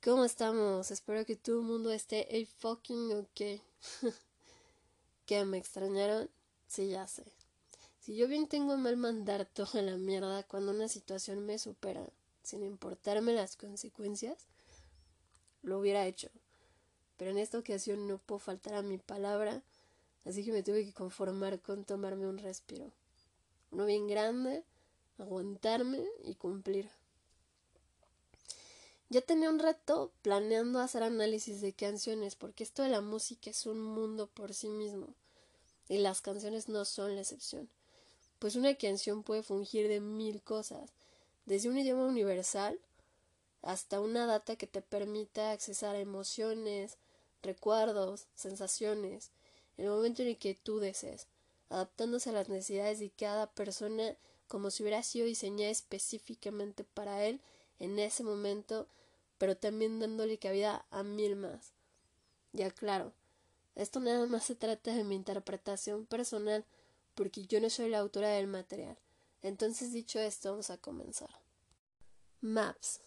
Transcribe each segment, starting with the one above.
¿Cómo estamos? Espero que todo el mundo esté fucking ok. ¿Que me extrañaron? Sí, ya sé. Si yo bien tengo mal mandar toda la mierda cuando una situación me supera, sin importarme las consecuencias, lo hubiera hecho. Pero en esta ocasión no puedo faltar a mi palabra, así que me tuve que conformar con tomarme un respiro. Uno bien grande, aguantarme y cumplir. Ya tenía un rato planeando hacer análisis de canciones, porque esto de la música es un mundo por sí mismo, y las canciones no son la excepción. Pues una canción puede fungir de mil cosas, desde un idioma universal hasta una data que te permita accesar a emociones, recuerdos, sensaciones, en el momento en el que tú desees, adaptándose a las necesidades de cada persona como si hubiera sido diseñada específicamente para él en ese momento pero también dándole cabida a mil más. Ya claro, esto nada más se trata de mi interpretación personal, porque yo no soy la autora del material. Entonces, dicho esto, vamos a comenzar. Maps.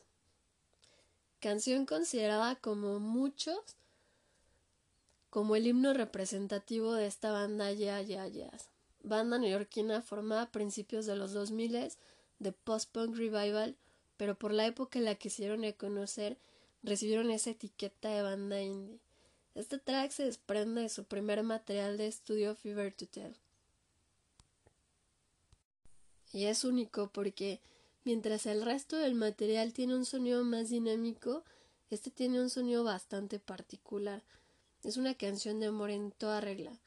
Canción considerada como muchos como el himno representativo de esta banda Ya Ya Jazz, banda neoyorquina formada a principios de los 2000 de post-punk revival pero por la época en la que se dieron a conocer recibieron esa etiqueta de banda indie. Este track se desprende de su primer material de estudio Fever to Tell. Y es único porque mientras el resto del material tiene un sonido más dinámico, este tiene un sonido bastante particular. Es una canción de amor en toda regla,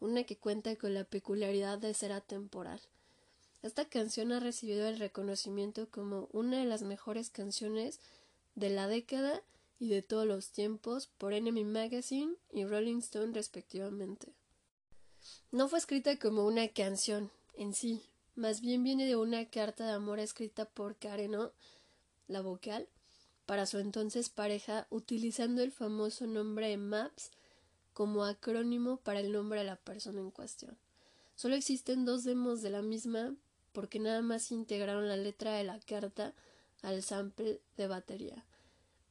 una que cuenta con la peculiaridad de ser atemporal. Esta canción ha recibido el reconocimiento como una de las mejores canciones de la década y de todos los tiempos por Enemy Magazine y Rolling Stone respectivamente. No fue escrita como una canción en sí, más bien viene de una carta de amor escrita por Karen O, la vocal, para su entonces pareja utilizando el famoso nombre Maps como acrónimo para el nombre de la persona en cuestión. Solo existen dos demos de la misma, porque nada más integraron la letra de la carta al sample de batería.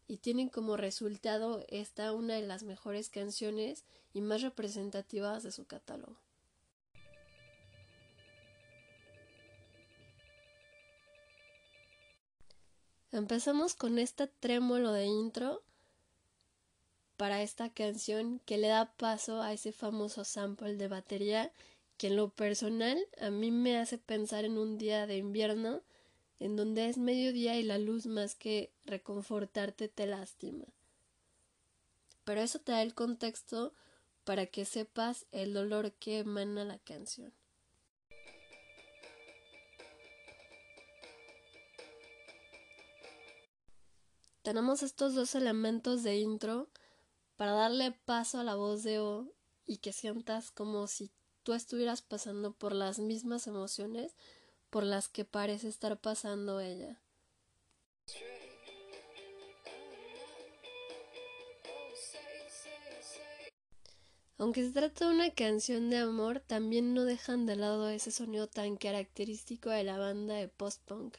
Y tienen como resultado esta una de las mejores canciones y más representativas de su catálogo. Empezamos con este trémolo de intro para esta canción que le da paso a ese famoso sample de batería que en lo personal a mí me hace pensar en un día de invierno en donde es mediodía y la luz más que reconfortarte te lastima. Pero eso te da el contexto para que sepas el dolor que emana la canción. Tenemos estos dos elementos de intro para darle paso a la voz de O y que sientas como si tú estuvieras pasando por las mismas emociones por las que parece estar pasando ella. Aunque se trata de una canción de amor, también no dejan de lado ese sonido tan característico de la banda de post-punk.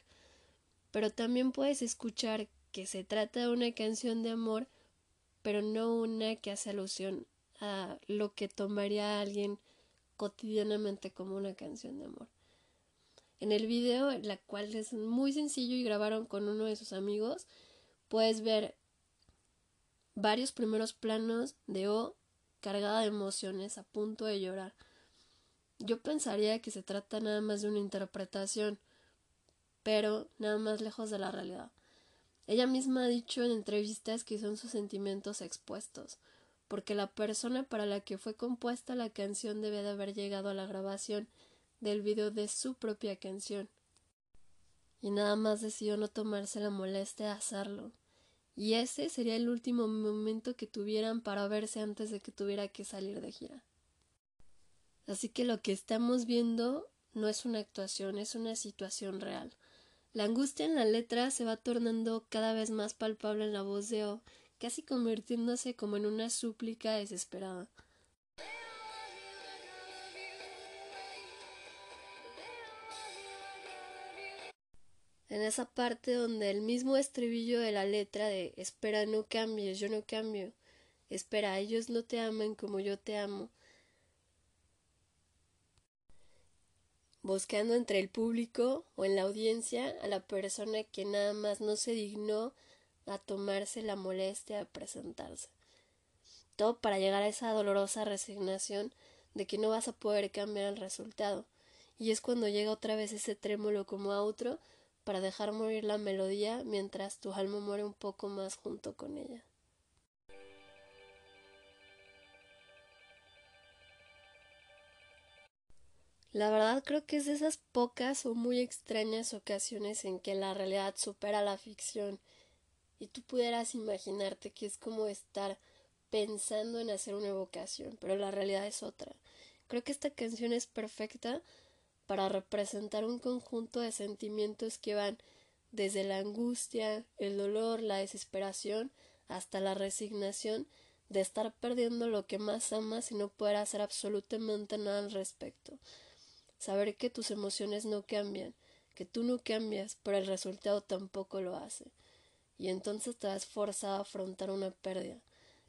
Pero también puedes escuchar que se trata de una canción de amor, pero no una que hace alusión a lo que tomaría alguien cotidianamente como una canción de amor. En el video, la cual es muy sencillo y grabaron con uno de sus amigos, puedes ver varios primeros planos de O cargada de emociones, a punto de llorar. Yo pensaría que se trata nada más de una interpretación, pero nada más lejos de la realidad. Ella misma ha dicho en entrevistas que son sus sentimientos expuestos, porque la persona para la que fue compuesta la canción debe de haber llegado a la grabación del video de su propia canción. Y nada más decidió no tomarse la molestia de hacerlo. Y ese sería el último momento que tuvieran para verse antes de que tuviera que salir de gira. Así que lo que estamos viendo no es una actuación, es una situación real. La angustia en la letra se va tornando cada vez más palpable en la voz de O, casi convirtiéndose como en una súplica desesperada. en esa parte donde el mismo estribillo de la letra de espera no cambies, yo no cambio, espera, ellos no te aman como yo te amo, buscando entre el público o en la audiencia a la persona que nada más no se dignó a tomarse la molestia de presentarse. Todo para llegar a esa dolorosa resignación de que no vas a poder cambiar el resultado. Y es cuando llega otra vez ese trémulo como otro para dejar morir la melodía mientras tu alma muere un poco más junto con ella. La verdad creo que es de esas pocas o muy extrañas ocasiones en que la realidad supera la ficción y tú pudieras imaginarte que es como estar pensando en hacer una evocación, pero la realidad es otra. Creo que esta canción es perfecta para representar un conjunto de sentimientos que van desde la angustia, el dolor, la desesperación, hasta la resignación de estar perdiendo lo que más amas y no poder hacer absolutamente nada al respecto saber que tus emociones no cambian, que tú no cambias, pero el resultado tampoco lo hace. Y entonces te vas forzado a afrontar una pérdida.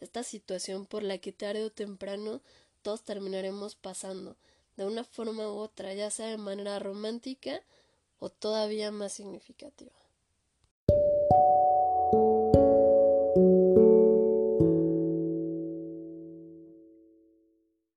Esta situación por la que tarde o temprano todos terminaremos pasando, de una forma u otra, ya sea de manera romántica o todavía más significativa.